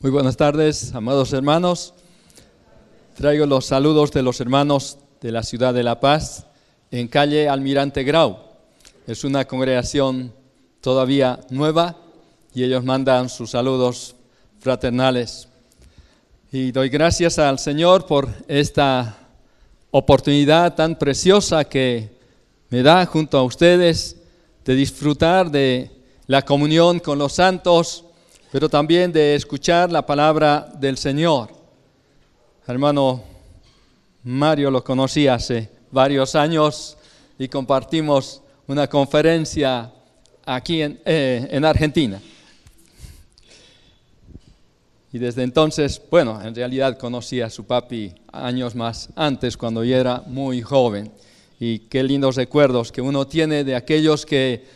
Muy buenas tardes, amados hermanos. Traigo los saludos de los hermanos de la ciudad de La Paz en calle Almirante Grau. Es una congregación todavía nueva y ellos mandan sus saludos fraternales. Y doy gracias al Señor por esta oportunidad tan preciosa que me da junto a ustedes de disfrutar de la comunión con los santos pero también de escuchar la palabra del Señor. Hermano Mario lo conocí hace varios años y compartimos una conferencia aquí en, eh, en Argentina. Y desde entonces, bueno, en realidad conocí a su papi años más antes, cuando yo era muy joven. Y qué lindos recuerdos que uno tiene de aquellos que,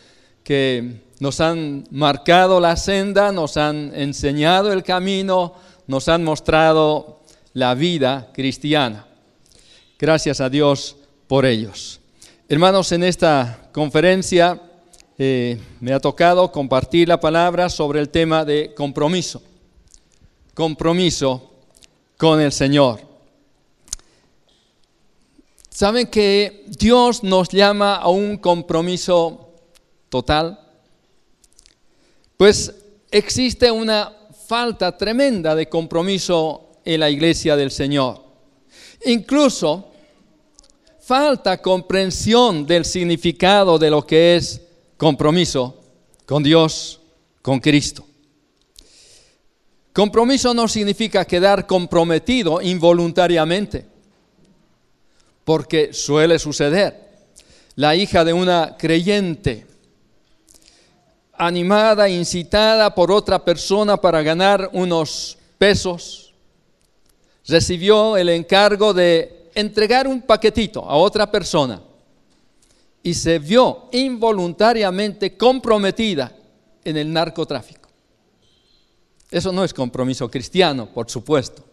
que nos han marcado la senda, nos han enseñado el camino, nos han mostrado la vida cristiana. Gracias a Dios por ellos. Hermanos, en esta conferencia eh, me ha tocado compartir la palabra sobre el tema de compromiso. Compromiso con el Señor. ¿Saben que Dios nos llama a un compromiso total? Pues existe una falta tremenda de compromiso en la iglesia del Señor. Incluso falta comprensión del significado de lo que es compromiso con Dios, con Cristo. Compromiso no significa quedar comprometido involuntariamente, porque suele suceder. La hija de una creyente animada, incitada por otra persona para ganar unos pesos, recibió el encargo de entregar un paquetito a otra persona y se vio involuntariamente comprometida en el narcotráfico. Eso no es compromiso cristiano, por supuesto.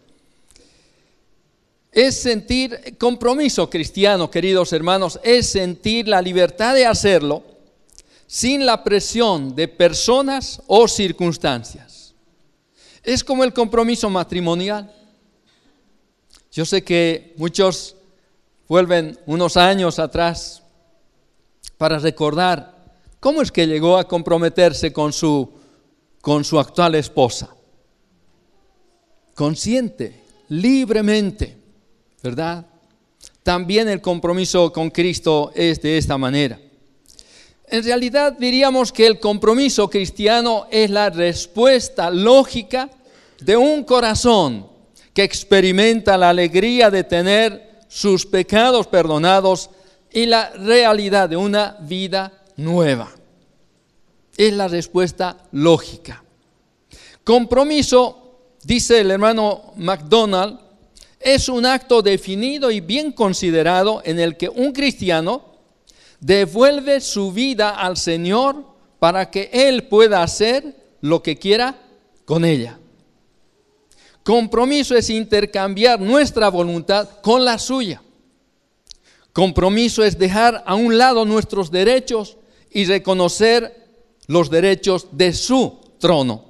Es sentir compromiso cristiano, queridos hermanos, es sentir la libertad de hacerlo sin la presión de personas o circunstancias. Es como el compromiso matrimonial. Yo sé que muchos vuelven unos años atrás para recordar cómo es que llegó a comprometerse con su, con su actual esposa. Consciente, libremente, ¿verdad? También el compromiso con Cristo es de esta manera. En realidad diríamos que el compromiso cristiano es la respuesta lógica de un corazón que experimenta la alegría de tener sus pecados perdonados y la realidad de una vida nueva. Es la respuesta lógica. Compromiso, dice el hermano MacDonald, es un acto definido y bien considerado en el que un cristiano devuelve su vida al Señor para que Él pueda hacer lo que quiera con ella. Compromiso es intercambiar nuestra voluntad con la suya. Compromiso es dejar a un lado nuestros derechos y reconocer los derechos de su trono.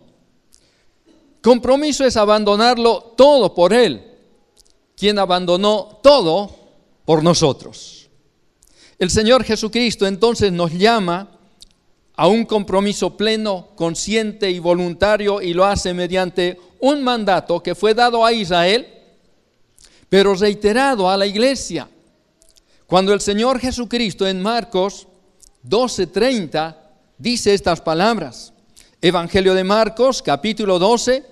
Compromiso es abandonarlo todo por Él, quien abandonó todo por nosotros. El Señor Jesucristo entonces nos llama a un compromiso pleno, consciente y voluntario y lo hace mediante un mandato que fue dado a Israel, pero reiterado a la iglesia. Cuando el Señor Jesucristo en Marcos 12:30 dice estas palabras, Evangelio de Marcos capítulo 12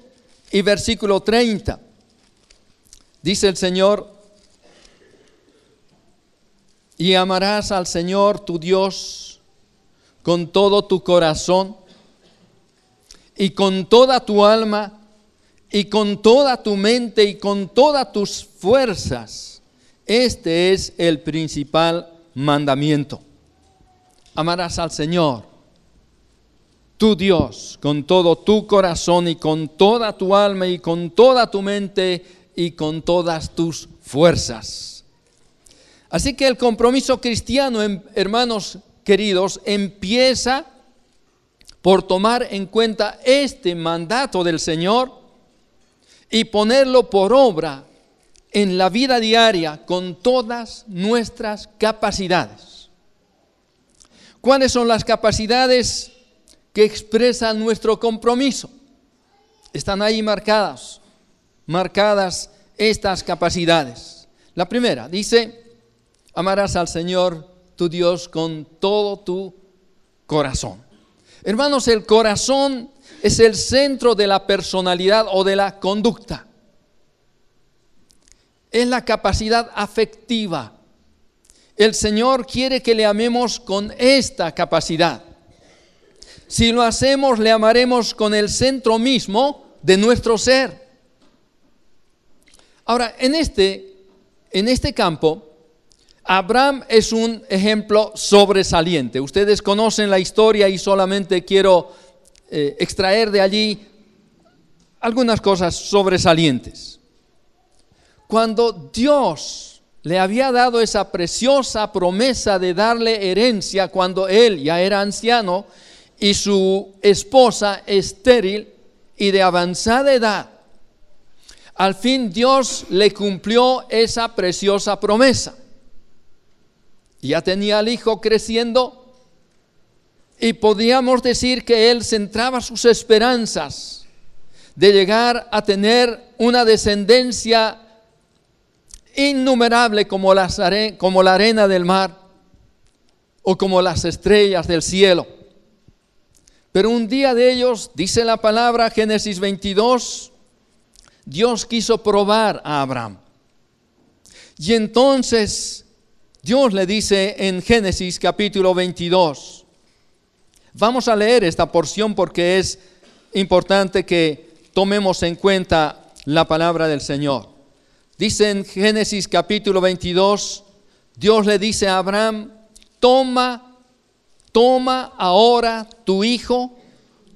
y versículo 30, dice el Señor, y amarás al Señor tu Dios con todo tu corazón y con toda tu alma y con toda tu mente y con todas tus fuerzas. Este es el principal mandamiento. Amarás al Señor, tu Dios, con todo tu corazón y con toda tu alma y con toda tu mente y con todas tus fuerzas. Así que el compromiso cristiano, em, hermanos queridos, empieza por tomar en cuenta este mandato del Señor y ponerlo por obra en la vida diaria con todas nuestras capacidades. ¿Cuáles son las capacidades que expresan nuestro compromiso? Están ahí marcadas, marcadas estas capacidades. La primera dice, amarás al Señor tu Dios con todo tu corazón. Hermanos, el corazón es el centro de la personalidad o de la conducta. Es la capacidad afectiva. El Señor quiere que le amemos con esta capacidad. Si lo hacemos, le amaremos con el centro mismo de nuestro ser. Ahora, en este, en este campo, Abraham es un ejemplo sobresaliente. Ustedes conocen la historia y solamente quiero eh, extraer de allí algunas cosas sobresalientes. Cuando Dios le había dado esa preciosa promesa de darle herencia cuando él ya era anciano y su esposa estéril y de avanzada edad, al fin Dios le cumplió esa preciosa promesa. Ya tenía al hijo creciendo y podríamos decir que él centraba sus esperanzas de llegar a tener una descendencia innumerable como, como la arena del mar o como las estrellas del cielo. Pero un día de ellos, dice la palabra Génesis 22, Dios quiso probar a Abraham. Y entonces Dios le dice en Génesis capítulo 22, Vamos a leer esta porción porque es importante que tomemos en cuenta la palabra del Señor. Dice en Génesis capítulo 22, Dios le dice a Abraham, toma, toma ahora tu hijo,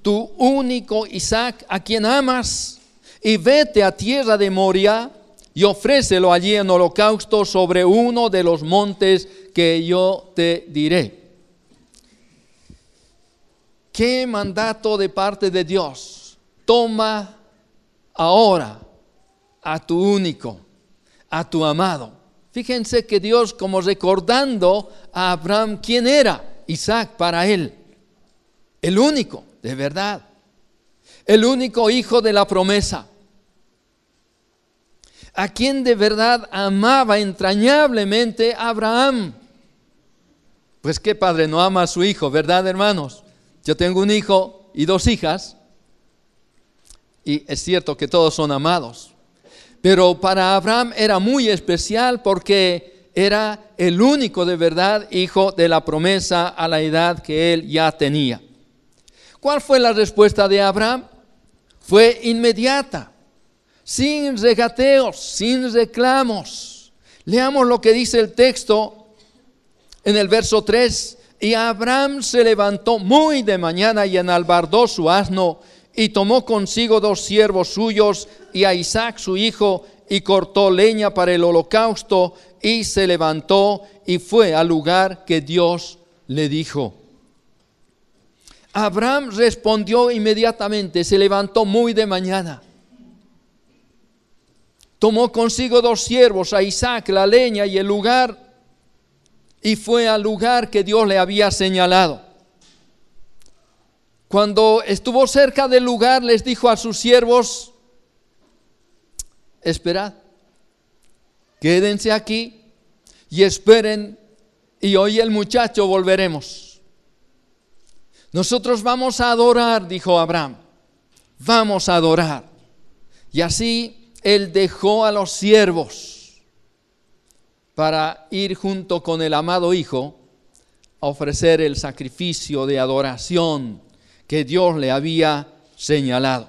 tu único Isaac, a quien amas, y vete a tierra de Moria y ofrécelo allí en holocausto sobre uno de los montes que yo te diré. ¿Qué mandato de parte de Dios? Toma ahora a tu único, a tu amado. Fíjense que Dios, como recordando a Abraham quién era Isaac para él, el único, de verdad, el único hijo de la promesa, a quien de verdad amaba entrañablemente Abraham. Pues qué padre no ama a su hijo, ¿verdad, hermanos? Yo tengo un hijo y dos hijas, y es cierto que todos son amados, pero para Abraham era muy especial porque era el único de verdad hijo de la promesa a la edad que él ya tenía. ¿Cuál fue la respuesta de Abraham? Fue inmediata, sin regateos, sin reclamos. Leamos lo que dice el texto en el verso 3. Y Abraham se levantó muy de mañana y enalbardó su asno y tomó consigo dos siervos suyos y a Isaac su hijo y cortó leña para el holocausto y se levantó y fue al lugar que Dios le dijo. Abraham respondió inmediatamente, se levantó muy de mañana. Tomó consigo dos siervos, a Isaac, la leña y el lugar y fue al lugar que Dios le había señalado. Cuando estuvo cerca del lugar, les dijo a sus siervos, esperad, quédense aquí y esperen y hoy el muchacho volveremos. Nosotros vamos a adorar, dijo Abraham, vamos a adorar. Y así él dejó a los siervos para ir junto con el amado Hijo a ofrecer el sacrificio de adoración que Dios le había señalado.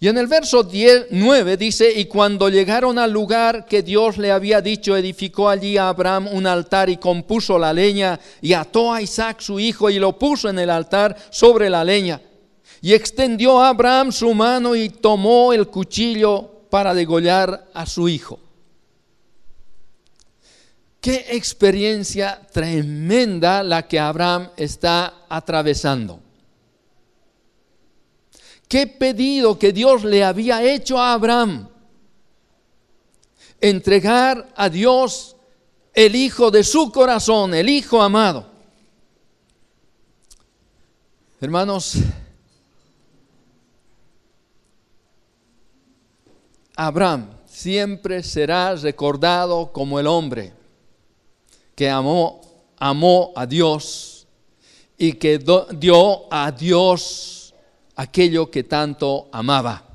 Y en el verso 9 dice, y cuando llegaron al lugar que Dios le había dicho, edificó allí a Abraham un altar y compuso la leña y ató a Isaac su hijo y lo puso en el altar sobre la leña. Y extendió a Abraham su mano y tomó el cuchillo para degollar a su hijo. Qué experiencia tremenda la que Abraham está atravesando. qué pedido que Dios le había hecho a Abraham. Entregar a Dios el hijo de su corazón, el hijo amado. Hermanos, Abraham siempre será recordado como el hombre que amó, amó a Dios y que dio a Dios aquello que tanto amaba,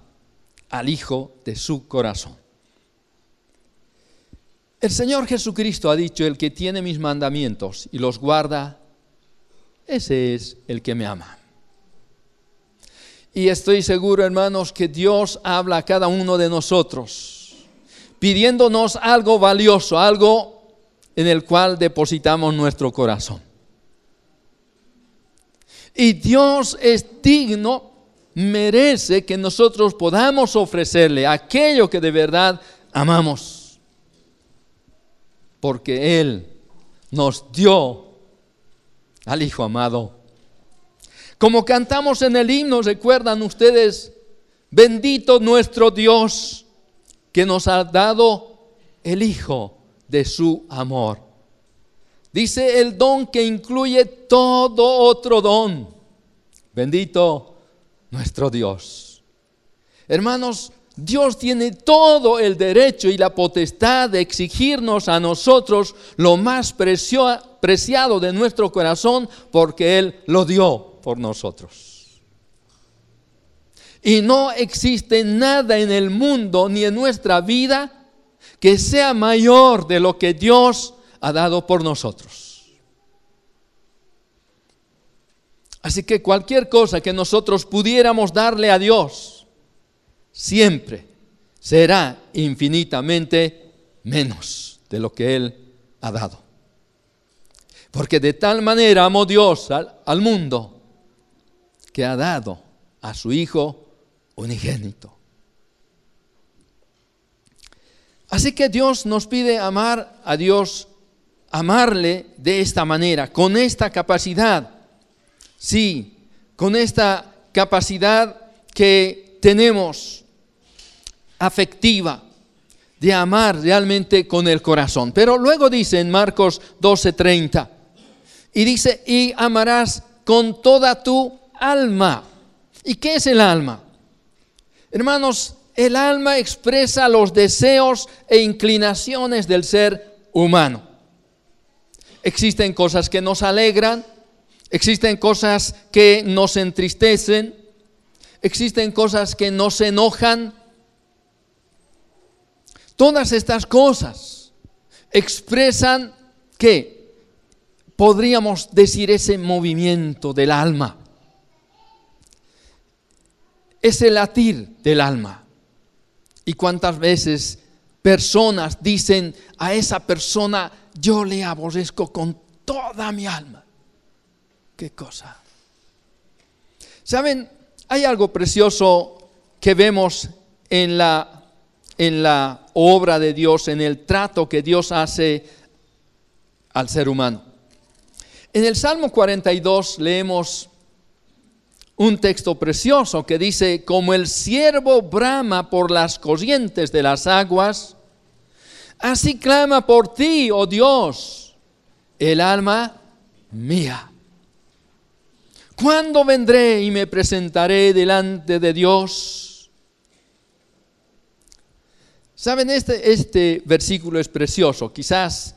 al Hijo de su corazón. El Señor Jesucristo ha dicho, el que tiene mis mandamientos y los guarda, ese es el que me ama. Y estoy seguro, hermanos, que Dios habla a cada uno de nosotros, pidiéndonos algo valioso, algo en el cual depositamos nuestro corazón. Y Dios es digno, merece que nosotros podamos ofrecerle aquello que de verdad amamos. Porque Él nos dio al Hijo amado como cantamos en el himno, recuerdan ustedes, bendito nuestro Dios que nos ha dado el Hijo de su amor. Dice el don que incluye todo otro don. Bendito nuestro Dios. Hermanos, Dios tiene todo el derecho y la potestad de exigirnos a nosotros lo más preciado de nuestro corazón porque Él lo dio por nosotros. Y no existe nada en el mundo ni en nuestra vida que sea mayor de lo que Dios ha dado por nosotros. Así que cualquier cosa que nosotros pudiéramos darle a Dios, siempre será infinitamente menos de lo que Él ha dado. Porque de tal manera amó Dios al, mundo que ha dado a su Hijo unigénito. Así que Dios nos pide amar a Dios, amarle de esta manera, con esta capacidad. Sí, con esta capacidad que tenemos afectiva de amar realmente con el corazón. Pero luego dice en Marcos 12:30, y dice, y amarás con toda tu alma. ¿Y qué es el alma? Hermanos, el alma expresa los deseos e inclinaciones del ser humano. Existen cosas que nos alegran, existen cosas que nos entristecen, existen cosas que nos enojan. Todas estas cosas expresan que podríamos decir ese movimiento del alma es el latir del alma. ¿Y cuántas veces personas dicen a esa persona, yo le aborrezco con toda mi alma? ¿Qué cosa? ¿Saben? Hay algo precioso que vemos en la, en la obra de Dios, en el trato que Dios hace al ser humano. En el Salmo 42 leemos un texto precioso que dice, como el siervo brama por las corrientes de las aguas, así clama por ti, oh Dios, el alma mía. ¿Cuándo vendré y me presentaré delante de Dios? Saben, este, este versículo es precioso, quizás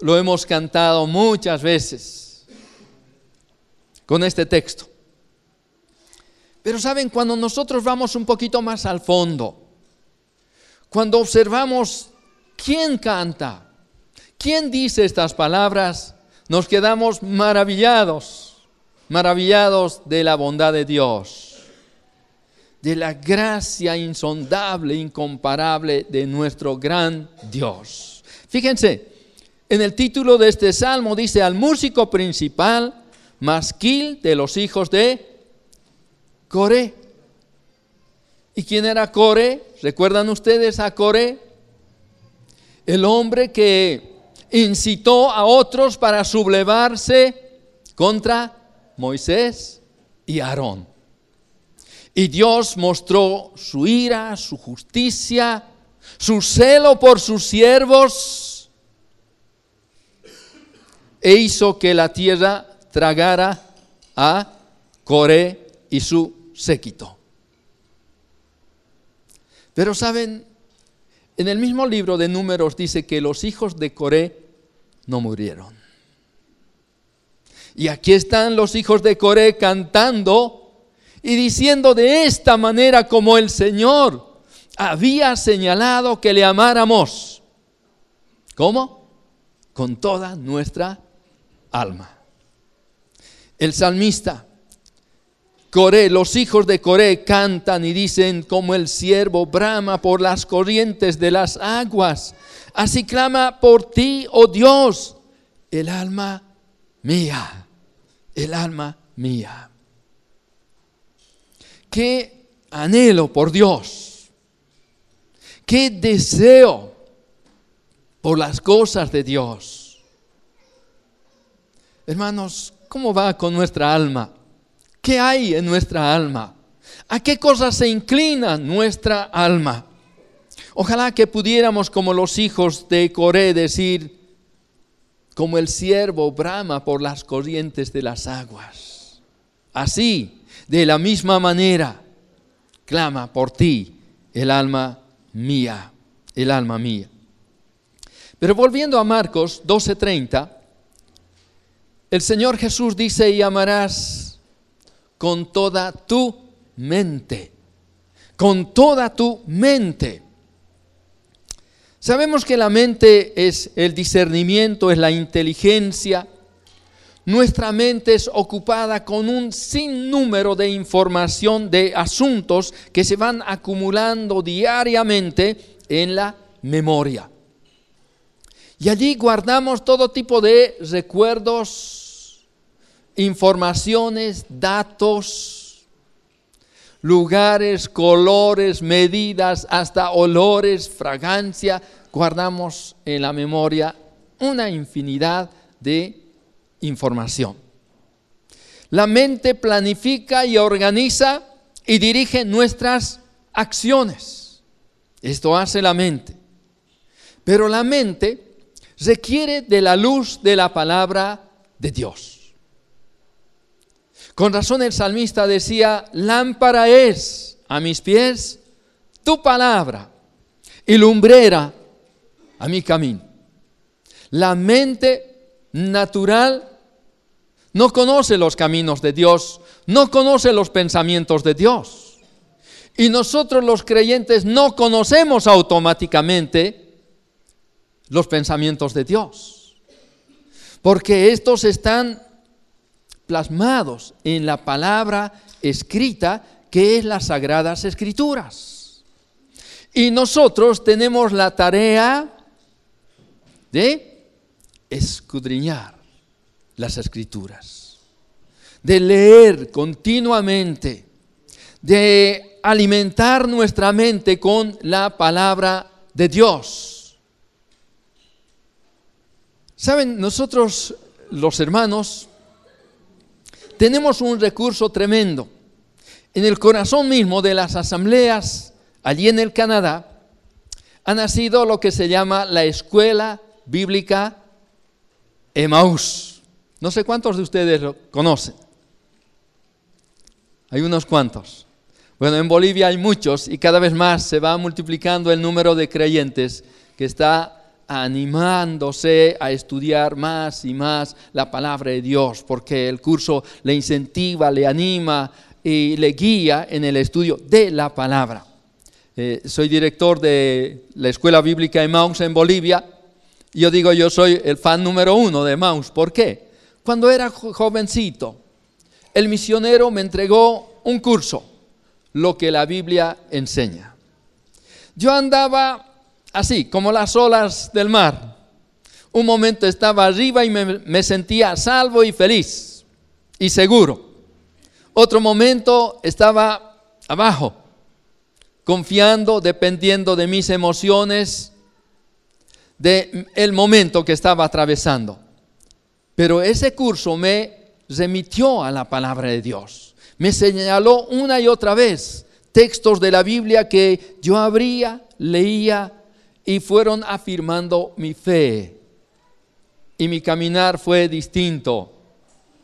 lo hemos cantado muchas veces con este texto. Pero saben, cuando nosotros vamos un poquito más al fondo, cuando observamos quién canta, quién dice estas palabras, nos quedamos maravillados, maravillados de la bondad de Dios, de la gracia insondable, incomparable de nuestro gran Dios. Fíjense, en el título de este salmo dice al músico principal, masquil de los hijos de Coré. ¿Y quién era Coré? ¿Recuerdan ustedes a Coré? El hombre que incitó a otros para sublevarse contra Moisés y Aarón. Y Dios mostró su ira, su justicia, su celo por sus siervos e hizo que la tierra tragara a Coré y su séquito. Pero saben, en el mismo libro de números dice que los hijos de Coré no murieron. Y aquí están los hijos de Coré cantando y diciendo de esta manera como el Señor había señalado que le amáramos. ¿Cómo? Con toda nuestra alma. El salmista Coré, los hijos de Coré cantan y dicen como el siervo brama por las corrientes de las aguas. Así clama por ti, oh Dios, el alma mía, el alma mía. Qué anhelo por Dios, qué deseo por las cosas de Dios. Hermanos, ¿cómo va con nuestra alma? ¿Qué hay en nuestra alma? ¿A qué cosas se inclina nuestra alma? Ojalá que pudiéramos, como los hijos de Coré, decir, como el siervo brama por las corrientes de las aguas. Así, de la misma manera, clama por ti el alma mía, el alma mía. Pero volviendo a Marcos 12:30, el Señor Jesús dice, y amarás con toda tu mente. Con toda tu mente. Sabemos que la mente es el discernimiento, es la inteligencia. Nuestra mente es ocupada con un sinnúmero de información, de asuntos que se van acumulando diariamente en la memoria. Y allí guardamos todo tipo de recuerdos, informaciones, datos, lugares, colores, medidas, hasta olores, fragancia, guardamos en la memoria una infinidad de información. La mente planifica y organiza y dirige nuestras acciones. Esto hace la mente. Pero la mente requiere de la luz de la palabra de Dios. Con razón el salmista decía, lámpara es a mis pies tu palabra y lumbrera a mi camino. La mente natural no conoce los caminos de Dios, no conoce los pensamientos de Dios. Y nosotros los creyentes no conocemos automáticamente los pensamientos de Dios, porque estos están plasmados en la palabra escrita que es las sagradas escrituras. Y nosotros tenemos la tarea de escudriñar las escrituras, de leer continuamente, de alimentar nuestra mente con la palabra de Dios. Saben, nosotros los hermanos tenemos un recurso tremendo. En el corazón mismo de las asambleas, allí en el Canadá, ha nacido lo que se llama la Escuela Bíblica Emaús. No sé cuántos de ustedes lo conocen. Hay unos cuantos. Bueno, en Bolivia hay muchos y cada vez más se va multiplicando el número de creyentes que está animándose a estudiar más y más la palabra de Dios, porque el curso le incentiva, le anima y le guía en el estudio de la palabra. Eh, soy director de la Escuela Bíblica de Maus en Bolivia. Yo digo, yo soy el fan número uno de Maus. ¿Por qué? Cuando era jovencito, el misionero me entregó un curso, lo que la Biblia enseña. Yo andaba así, como las olas del mar. Un momento estaba arriba y me, sentía salvo y feliz y seguro. Otro momento estaba abajo, confiando, dependiendo de mis emociones, de el momento que estaba atravesando. Pero ese curso me remitió a la palabra de Dios, Me señaló una y otra vez textos de la Biblia que yo abría, leía y fueron afirmando mi fe. Y mi caminar fue distinto,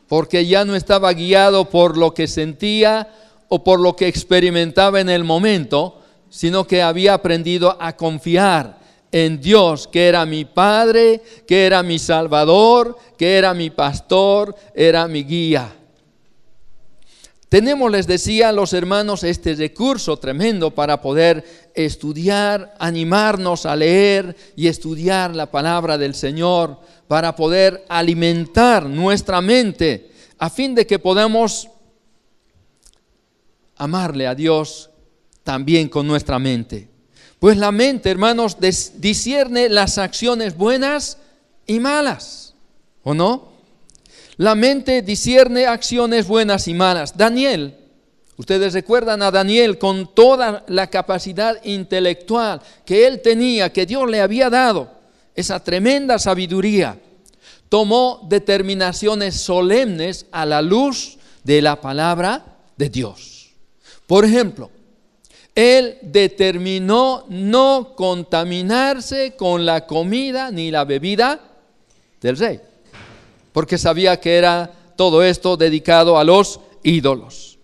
porque ya no estaba guiado por lo que sentía o por lo que experimentaba en el momento, sino que había aprendido a confiar en Dios, que era mi Padre, que era mi Salvador, que era mi pastor, era mi guía. Tenemos, les decía los hermanos, este recurso tremendo para poder estudiar, animarnos a leer y estudiar la palabra del Señor, para poder alimentar nuestra mente, a fin de que podamos amarle a Dios también con nuestra mente. Pues la mente, hermanos, discierne las acciones buenas y malas, ¿o no? La mente discierne acciones buenas y malas. Daniel, ustedes recuerdan a Daniel con toda la capacidad intelectual que él tenía, que Dios le había dado, esa tremenda sabiduría, tomó determinaciones solemnes a la luz de la palabra de Dios. Por ejemplo, él determinó no contaminarse con la comida ni la bebida del rey porque sabía que era todo esto dedicado a los ídolos.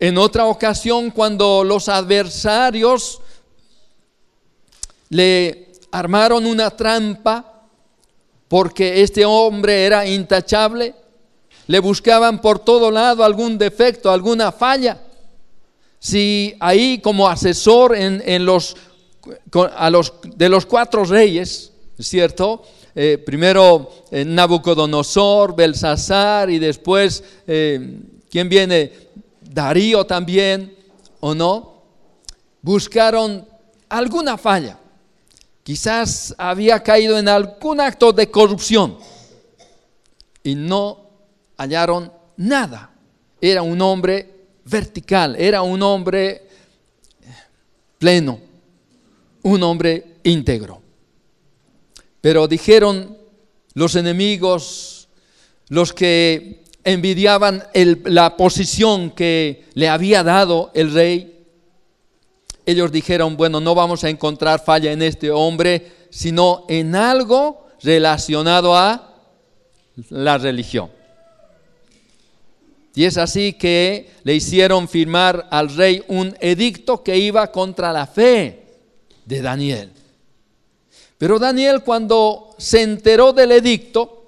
En otra ocasión, cuando los adversarios le armaron una trampa, porque este hombre era intachable, le buscaban por todo lado algún defecto, alguna falla. Si ahí como asesor en, los, de los cuatro reyes, ¿cierto? Eh, primero eh, Nabucodonosor, Belsasar y después, eh, ¿quién viene? Darío también, ¿o no? Buscaron alguna falla. Quizás había caído en algún acto de corrupción y no hallaron nada. Era un hombre vertical, era un hombre pleno, un hombre íntegro. Pero dijeron los enemigos, los que envidiaban la posición que le había dado el rey, ellos dijeron, bueno, no vamos a encontrar falla en este hombre, sino en algo relacionado a la religión. Y es así que le hicieron firmar al rey un edicto que iba contra la fe de Daniel. Pero Daniel cuando se enteró del edicto,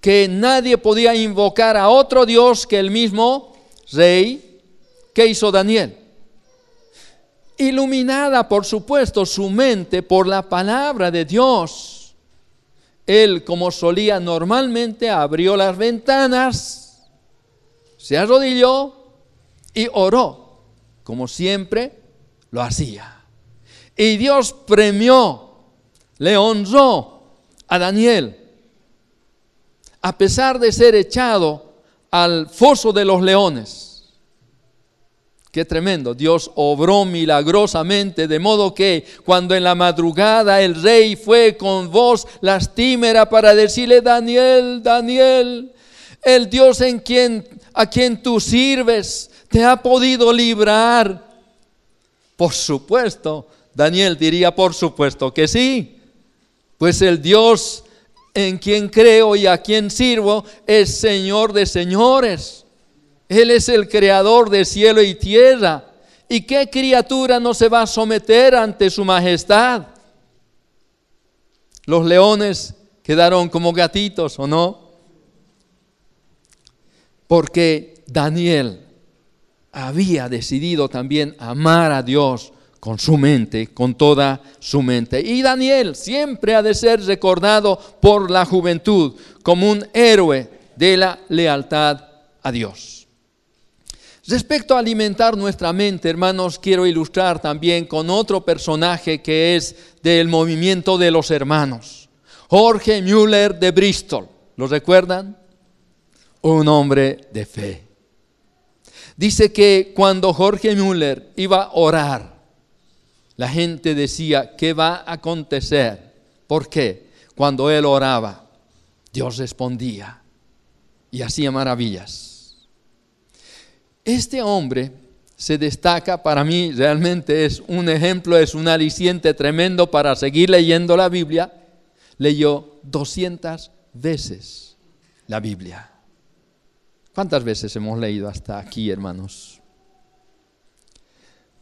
que nadie podía invocar a otro Dios que el mismo rey, ¿qué hizo Daniel? Iluminada, por supuesto, su mente por la palabra de Dios. Él, como solía normalmente, abrió las ventanas, se arrodilló y oró, como siempre lo hacía. Y Dios premió le honró a Daniel, a pesar de ser echado al foso de los leones. Qué tremendo. Dios obró milagrosamente, de modo que cuando en la madrugada el rey fue con voz lastimera para decirle, Daniel, Daniel, el Dios en quien, a quien tú sirves, te ha podido librar. Por supuesto, Daniel diría, por supuesto que sí pues el Dios en quien creo y a quien sirvo es Señor de señores. Él es el creador de cielo y tierra. ¿Y qué criatura no se va a someter ante su majestad? Los leones quedaron como gatitos, ¿o no? Porque Daniel había decidido también amar a Dios con su mente, con toda su mente. Y Daniel siempre ha de ser recordado por la juventud como un héroe de la lealtad a Dios. Respecto a alimentar nuestra mente, hermanos, quiero ilustrar también con otro personaje que es del movimiento de los hermanos. Jorge Müller de Bristol. ¿Lo recuerdan? Un hombre de fe. Dice que cuando Jorge Müller iba a orar, la gente decía, ¿qué va a acontecer? ¿Por qué? Cuando él oraba, Dios respondía y hacía maravillas. Este hombre se destaca, para mí realmente es un ejemplo, es un aliciente tremendo para seguir leyendo la Biblia. Leyó 200 veces la Biblia. ¿Cuántas veces hemos leído hasta aquí, hermanos?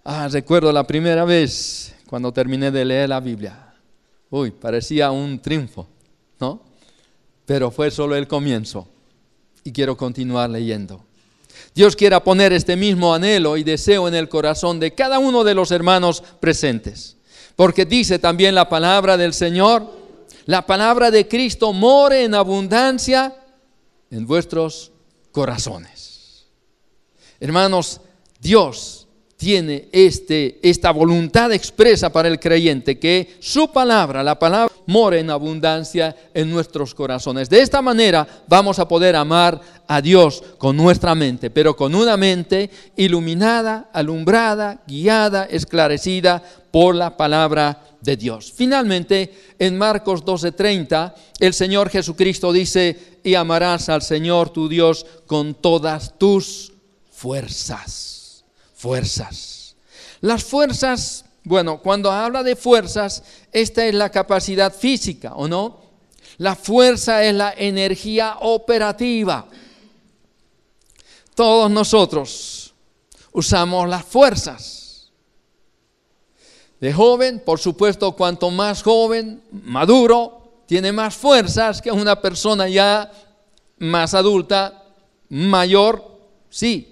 Ah, recuerdo la primera vez cuando terminé de leer la Biblia. Uy, parecía un triunfo, ¿no? Pero fue solo el comienzo y quiero continuar leyendo. Dios quiera poner este mismo anhelo y deseo en el corazón de cada uno de los hermanos presentes. Porque dice también la palabra del Señor, la palabra de Cristo more en abundancia en vuestros corazones. Hermanos, Dios tiene este, esta voluntad expresa para el creyente, que su palabra, la palabra, more en abundancia en nuestros corazones. De esta manera vamos a poder amar a Dios con nuestra mente, pero con una mente iluminada, alumbrada, guiada, esclarecida por la palabra de Dios. Finalmente, en Marcos 12:30, el Señor Jesucristo dice, y amarás al Señor tu Dios con todas tus fuerzas fuerzas. Las fuerzas, bueno, cuando habla de fuerzas, esta es la capacidad física, ¿o no? La fuerza es la energía operativa. Todos nosotros usamos las fuerzas. De joven, por supuesto, cuanto más joven, maduro, tiene más fuerzas que una persona ya más adulta, mayor, sí,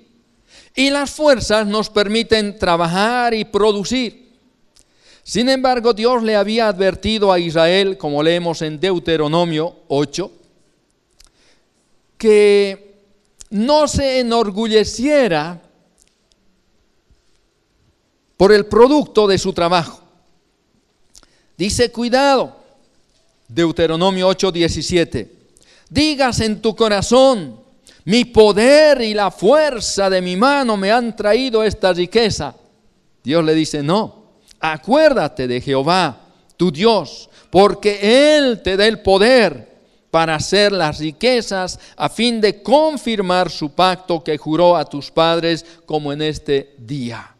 y las fuerzas nos permiten trabajar y producir. Sin embargo, Dios le había advertido a Israel, como leemos en Deuteronomio 8, que no se enorgulleciera por el producto de su trabajo. Dice, cuidado, Deuteronomio 8, 17, digas en tu corazón, mi poder y la fuerza de mi mano me han traído esta riqueza. Dios le dice, no, acuérdate de Jehová, tu Dios, porque Él te da el poder para hacer las riquezas a fin de confirmar su pacto que juró a tus padres como en este día.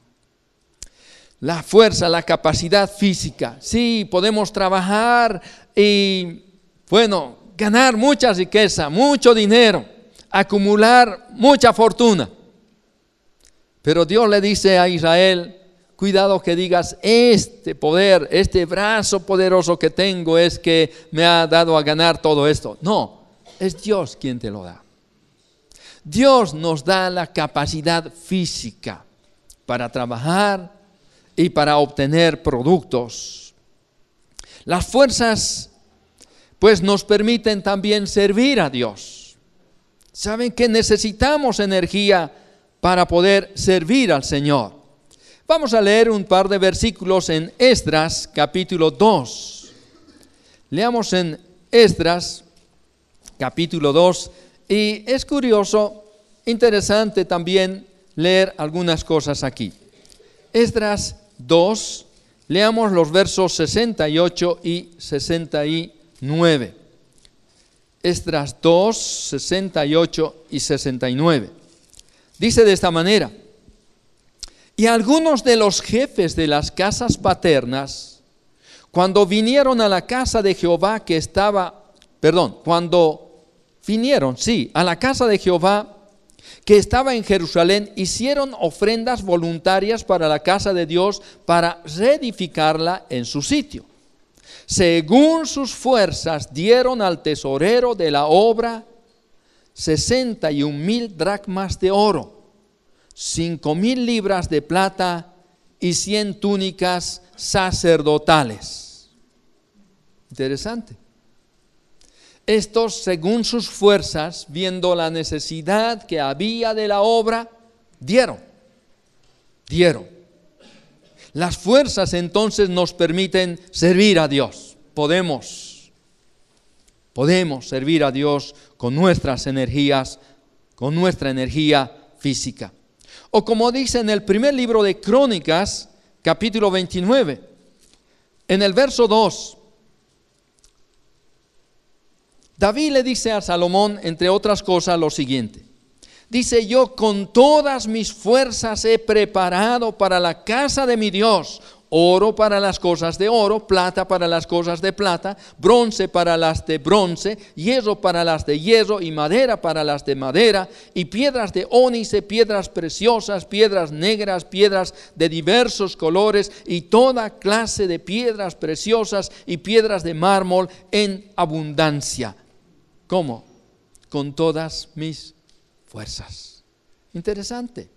La fuerza, la capacidad física. Sí, podemos trabajar y, bueno, ganar mucha riqueza, mucho dinero acumular mucha fortuna. Pero Dios le dice a Israel, cuidado que digas, este poder, este brazo poderoso que tengo es que me ha dado a ganar todo esto. No, es Dios quien te lo da. Dios nos da la capacidad física para trabajar y para obtener productos. Las fuerzas pues nos permiten también servir a Dios. Saben que necesitamos energía para poder servir al Señor. Vamos a leer un par de versículos en Esdras capítulo 2. Leamos en Esdras capítulo 2 y es curioso, interesante también leer algunas cosas aquí. Esdras 2, leamos los versos 68 y 69. Esdras 2, 68 y 69. Dice de esta manera, y algunos de los jefes de las casas paternas, cuando vinieron a la casa de Jehová que estaba, perdón, cuando vinieron, sí, a la casa de Jehová que estaba en Jerusalén, hicieron ofrendas voluntarias para la casa de Dios para reedificarla en su sitio según sus fuerzas dieron al tesorero de la obra 61 mil dracmas de oro, cinco mil libras de plata y 100 túnicas sacerdotales. Interesante. Estos, según sus fuerzas, viendo la necesidad que había de la obra, dieron, dieron. Las fuerzas entonces nos permiten servir a Dios. Podemos, podemos servir a Dios con nuestras energías, con nuestra energía física. O como dice en el primer libro de Crónicas, capítulo 29, en el verso 2, David le dice a Salomón, entre otras cosas, lo siguiente. Dice, yo con todas mis fuerzas he preparado para la casa de mi Dios oro para las cosas de oro, plata para las cosas de plata, bronce para las de bronce, hierro para las de hierro y madera para las de madera, y piedras de ónice, piedras preciosas, piedras negras, piedras de diversos colores y toda clase de piedras preciosas y piedras de mármol en abundancia. ¿Cómo? Con todas mis fuerzas. Interesante.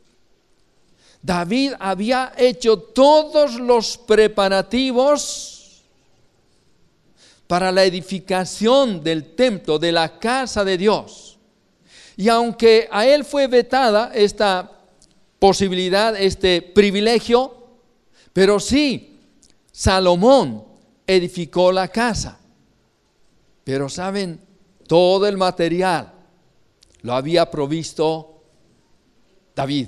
David había hecho todos los preparativos para la edificación del templo, de la casa de Dios. Y aunque a él fue vetada esta posibilidad, este privilegio, pero sí, Salomón edificó la casa. Pero saben, todo el material lo había provisto David,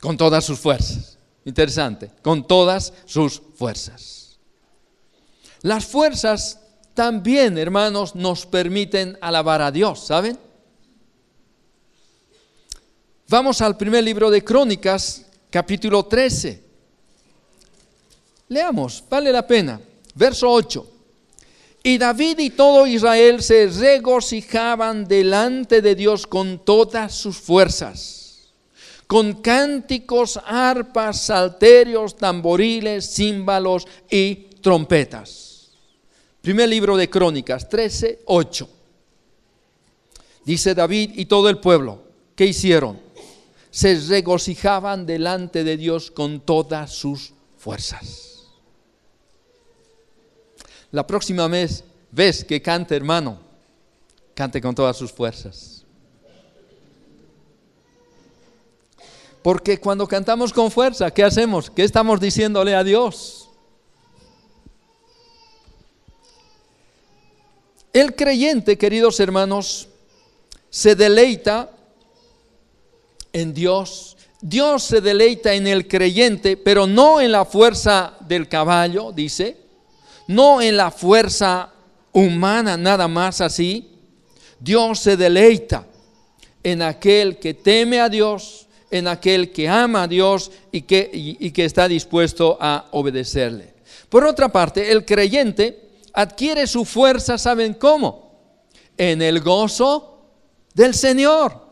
con todas sus fuerzas. Interesante, con todas sus fuerzas. Las fuerzas también, hermanos, nos permiten alabar a Dios, ¿saben? Vamos al primer libro de Crónicas, capítulo 13. Leamos, vale la pena. Verso 8. Y David y todo Israel se regocijaban delante de Dios con todas sus fuerzas, con cánticos, arpas, salterios, tamboriles, címbalos y trompetas. Primer libro de Crónicas 13, 8. Dice David y todo el pueblo, ¿qué hicieron? Se regocijaban delante de Dios con todas sus fuerzas. La próxima vez ves que cante, hermano, cante con todas sus fuerzas. Porque cuando cantamos con fuerza, ¿qué hacemos? ¿Qué estamos diciéndole a Dios? El creyente, queridos hermanos, se deleita en Dios. Dios se deleita en el creyente, pero no en la fuerza del caballo, dice, no en la fuerza humana nada más así. Dios se deleita en aquel que teme a Dios, en aquel que ama a Dios y que, está dispuesto a obedecerle. Por otra parte, el creyente adquiere su fuerza, ¿saben cómo? En el gozo del Señor.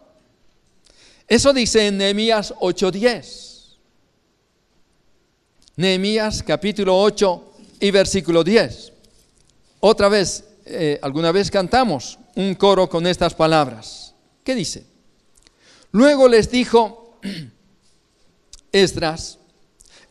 Eso dice en Nehemías 8:10. Nehemías capítulo 8, y versículo 10. Otra vez, eh, alguna vez cantamos un coro con estas palabras. ¿Qué dice? Luego les dijo Esdras,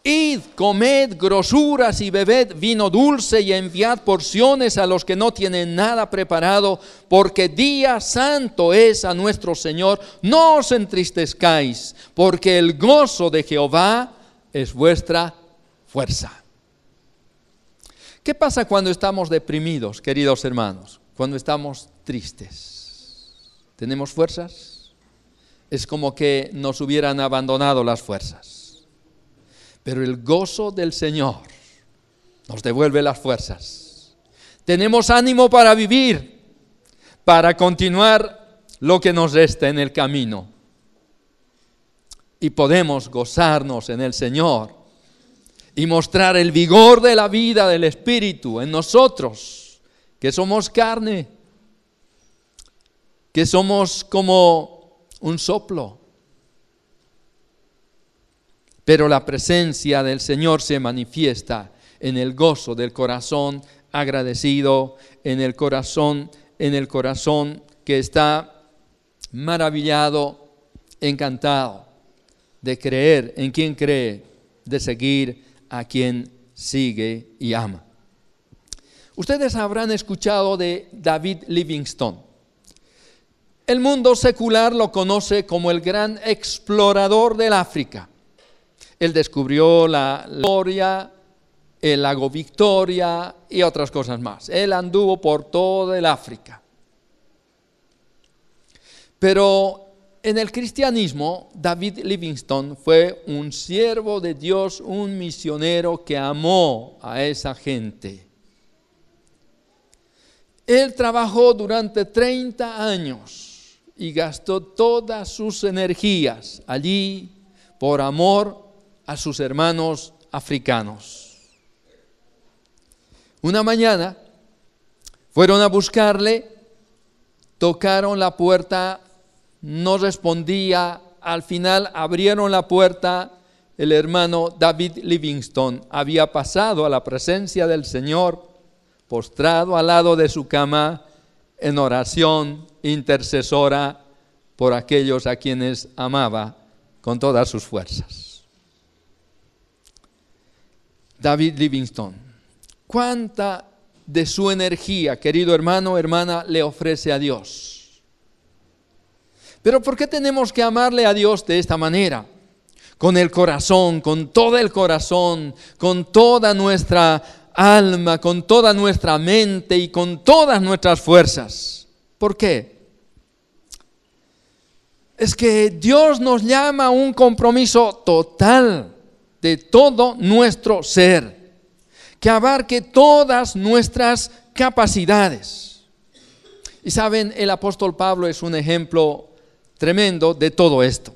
Id, comed grosuras y bebed vino dulce y enviad porciones a los que no tienen nada preparado, porque día santo es a nuestro Señor. No os entristezcáis, porque el gozo de Jehová es vuestra fuerza. ¿Qué pasa cuando estamos deprimidos, queridos hermanos? Cuando estamos tristes. ¿Tenemos fuerzas? Es como que nos hubieran abandonado las fuerzas. Pero el gozo del Señor nos devuelve las fuerzas. Tenemos ánimo para vivir, para continuar lo que nos resta en el camino. Y podemos gozarnos en el Señor y mostrar el vigor de la vida del Espíritu en nosotros, que somos carne, que somos como un soplo. Pero la presencia del Señor se manifiesta en el gozo del corazón agradecido, en el corazón, en el corazón que está maravillado, encantado de creer en quien cree, de seguir a quien sigue y ama. Ustedes habrán escuchado de David Livingstone. El mundo secular lo conoce como el gran explorador del África. Él descubrió la Gloria, el lago Victoria y otras cosas más. Él anduvo por todo el África. Pero en el cristianismo, David Livingstone fue un siervo de Dios, un misionero que amó a esa gente. Él trabajó durante 30 años y gastó todas sus energías allí por amor a sus hermanos africanos. Una mañana fueron a buscarle, tocaron la puerta, no respondía, al final abrieron la puerta, el hermano David Livingston había pasado a la presencia del Señor, postrado al lado de su cama, en oración intercesora por aquellos a quienes amaba con todas sus fuerzas. David Livingston, ¿cuánta de su energía, querido hermano, hermana, le ofrece a Dios? Pero ¿por qué tenemos que amarle a Dios de esta manera? Con el corazón, con todo el corazón, con toda nuestra alma, con toda nuestra mente y con todas nuestras fuerzas. ¿Por qué? Es que Dios nos llama a un compromiso total de todo nuestro ser, que abarque todas nuestras capacidades. Y saben, el apóstol Pablo es un ejemplo tremendo de todo esto.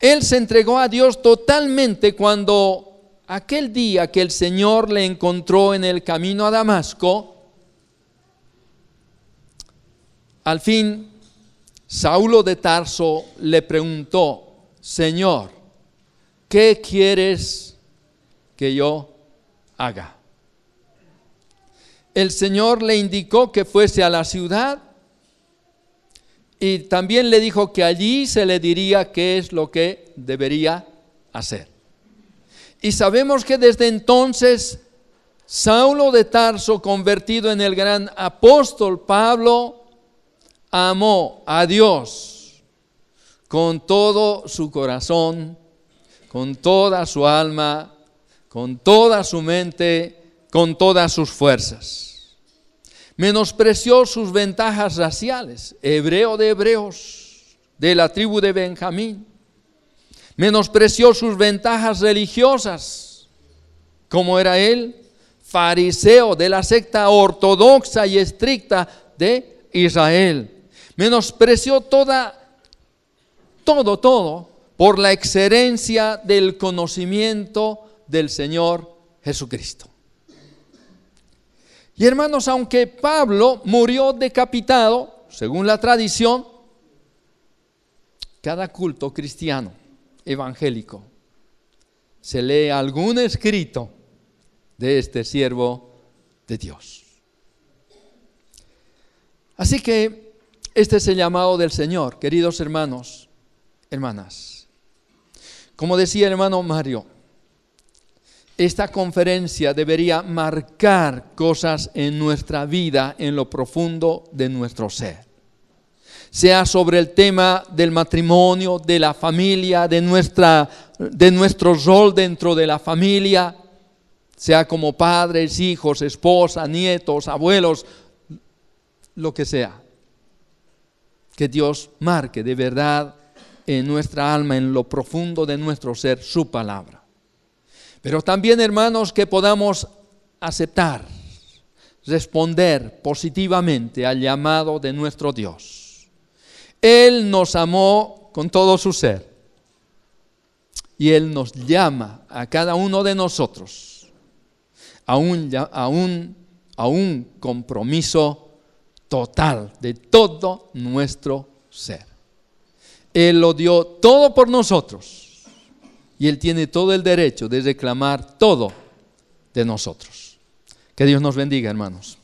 Él se entregó a Dios totalmente cuando aquel día que el Señor le encontró en el camino a Damasco, al fin Saulo de Tarso le preguntó, Señor, ¿qué quieres que yo haga? El Señor le indicó que fuese a la ciudad y también le dijo que allí se le diría qué es lo que debería hacer. Y sabemos que desde entonces Saulo de Tarso, convertido en el gran apóstol Pablo, amó a Dios con todo su corazón, con toda su alma, con toda su mente, con todas sus fuerzas. Menospreció sus ventajas raciales, hebreo de hebreos, de la tribu de Benjamín menospreció sus ventajas religiosas, como era él, fariseo de la secta ortodoxa y estricta de Israel. Menospreció toda, todo, todo por la excelencia del conocimiento del Señor Jesucristo. Y hermanos, aunque Pablo murió decapitado, según la tradición, cada culto cristiano evangélico se lee algún escrito de este siervo de Dios. Así que este es el llamado del Señor, queridos hermanos, hermanas. Como decía hermano Mario, esta conferencia debería marcar cosas en nuestra vida, en lo profundo de nuestro ser sea sobre el tema del matrimonio, de la familia, de, nuestra, de nuestro rol dentro de la familia, sea como padres, hijos, esposa, nietos, abuelos, lo que sea. Que Dios marque de verdad en nuestra alma, en lo profundo de nuestro ser, su palabra. Pero también, hermanos, que podamos aceptar, responder positivamente al llamado de nuestro Dios él nos amó con todo su ser. Y Él nos llama a cada uno de nosotros a un, a un, a un compromiso total de todo nuestro ser. Él lo dio todo por nosotros y Él tiene todo el derecho de reclamar todo de nosotros. Que Dios nos bendiga, hermanos.